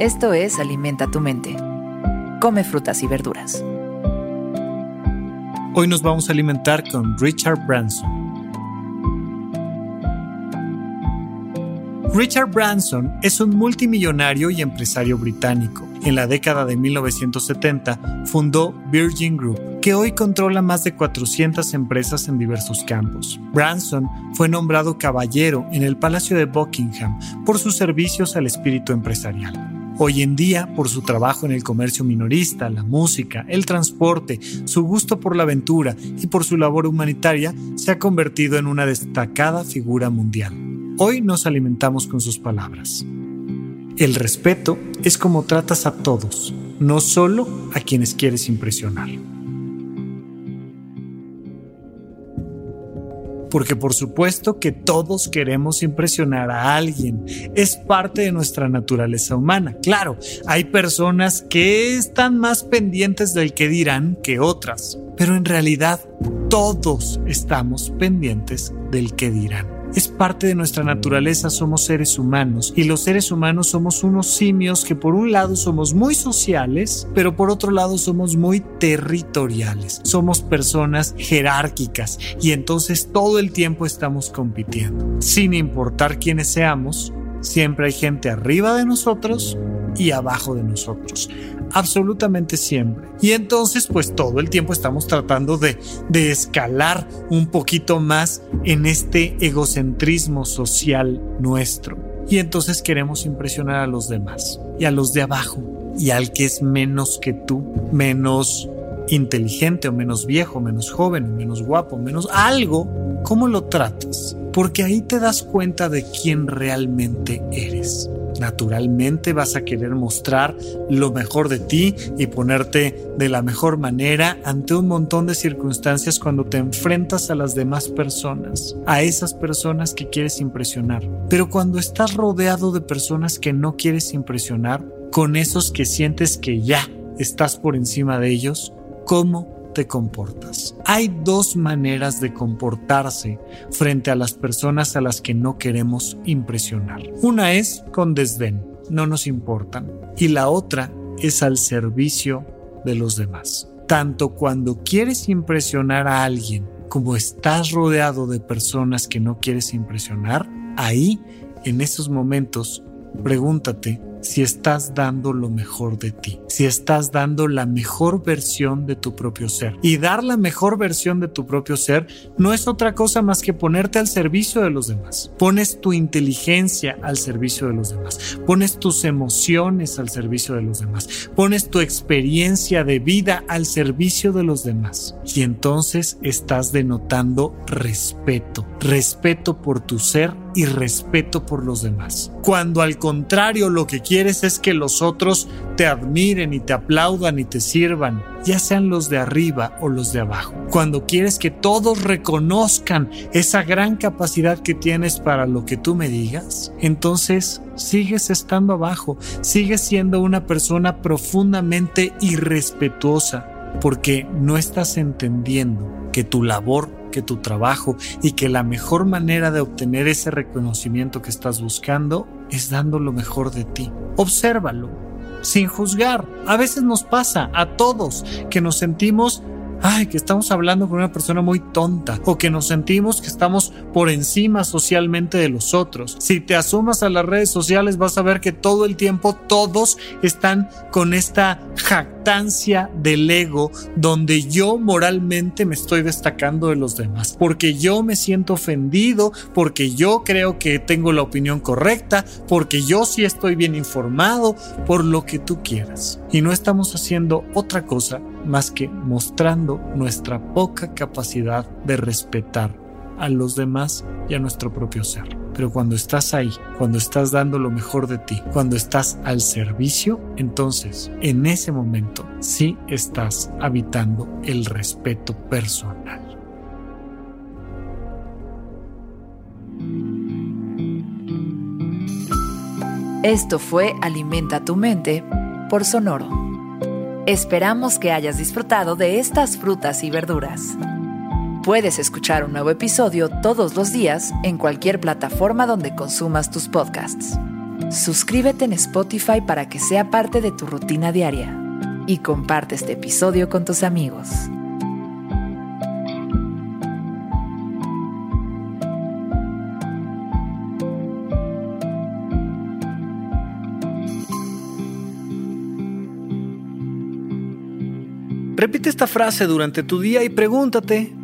Esto es Alimenta tu mente. Come frutas y verduras. Hoy nos vamos a alimentar con Richard Branson. Richard Branson es un multimillonario y empresario británico. En la década de 1970 fundó Virgin Group, que hoy controla más de 400 empresas en diversos campos. Branson fue nombrado caballero en el Palacio de Buckingham por sus servicios al espíritu empresarial. Hoy en día, por su trabajo en el comercio minorista, la música, el transporte, su gusto por la aventura y por su labor humanitaria, se ha convertido en una destacada figura mundial. Hoy nos alimentamos con sus palabras. El respeto es como tratas a todos, no solo a quienes quieres impresionar. Porque por supuesto que todos queremos impresionar a alguien. Es parte de nuestra naturaleza humana. Claro, hay personas que están más pendientes del que dirán que otras. Pero en realidad todos estamos pendientes del que dirán. Es parte de nuestra naturaleza, somos seres humanos y los seres humanos somos unos simios que por un lado somos muy sociales, pero por otro lado somos muy territoriales. Somos personas jerárquicas y entonces todo el tiempo estamos compitiendo. Sin importar quiénes seamos, siempre hay gente arriba de nosotros y abajo de nosotros absolutamente siempre. Y entonces pues todo el tiempo estamos tratando de, de escalar un poquito más en este egocentrismo social nuestro. Y entonces queremos impresionar a los demás y a los de abajo y al que es menos que tú, menos inteligente o menos viejo, menos joven, menos guapo, menos algo, ¿cómo lo tratas? Porque ahí te das cuenta de quién realmente eres. Naturalmente vas a querer mostrar lo mejor de ti y ponerte de la mejor manera ante un montón de circunstancias cuando te enfrentas a las demás personas, a esas personas que quieres impresionar. Pero cuando estás rodeado de personas que no quieres impresionar, con esos que sientes que ya estás por encima de ellos, ¿cómo te comportas. Hay dos maneras de comportarse frente a las personas a las que no queremos impresionar. Una es con desdén, no nos importan. Y la otra es al servicio de los demás. Tanto cuando quieres impresionar a alguien como estás rodeado de personas que no quieres impresionar, ahí, en esos momentos, pregúntate si estás dando lo mejor de ti, si estás dando la mejor versión de tu propio ser. Y dar la mejor versión de tu propio ser no es otra cosa más que ponerte al servicio de los demás. Pones tu inteligencia al servicio de los demás. Pones tus emociones al servicio de los demás. Pones tu experiencia de vida al servicio de los demás. Y entonces estás denotando respeto. Respeto por tu ser y respeto por los demás. Cuando al contrario lo que quieres es que los otros te admiren y te aplaudan y te sirvan, ya sean los de arriba o los de abajo. Cuando quieres que todos reconozcan esa gran capacidad que tienes para lo que tú me digas, entonces sigues estando abajo, sigues siendo una persona profundamente irrespetuosa porque no estás entendiendo que tu labor que tu trabajo y que la mejor manera de obtener ese reconocimiento que estás buscando es dando lo mejor de ti. Obsérvalo, sin juzgar. A veces nos pasa a todos que nos sentimos ay, que estamos hablando con una persona muy tonta o que nos sentimos que estamos por encima socialmente de los otros. Si te asomas a las redes sociales vas a ver que todo el tiempo todos están con esta del ego donde yo moralmente me estoy destacando de los demás, porque yo me siento ofendido, porque yo creo que tengo la opinión correcta, porque yo sí estoy bien informado, por lo que tú quieras. Y no estamos haciendo otra cosa más que mostrando nuestra poca capacidad de respetar a los demás y a nuestro propio ser. Pero cuando estás ahí, cuando estás dando lo mejor de ti, cuando estás al servicio, entonces en ese momento sí estás habitando el respeto personal. Esto fue Alimenta tu mente por Sonoro. Esperamos que hayas disfrutado de estas frutas y verduras. Puedes escuchar un nuevo episodio todos los días en cualquier plataforma donde consumas tus podcasts. Suscríbete en Spotify para que sea parte de tu rutina diaria y comparte este episodio con tus amigos. Repite esta frase durante tu día y pregúntate,